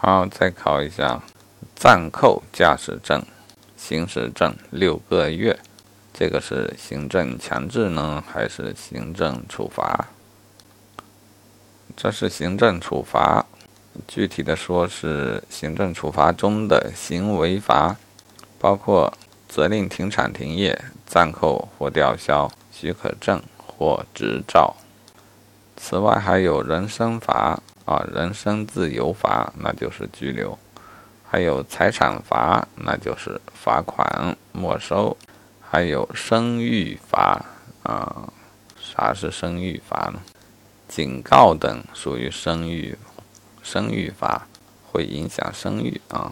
好，再考一下暂扣驾驶证、行驶证六个月，这个是行政强制呢，还是行政处罚？这是行政处罚，具体的说是行政处罚中的行为罚，包括责令停产停业、暂扣或吊销许可证或执照。此外，还有人身罚。啊，人身自由罚那就是拘留，还有财产罚那就是罚款没收，还有生育罚啊，啥是生育罚呢？警告等属于生育，生育罚，会影响生育啊。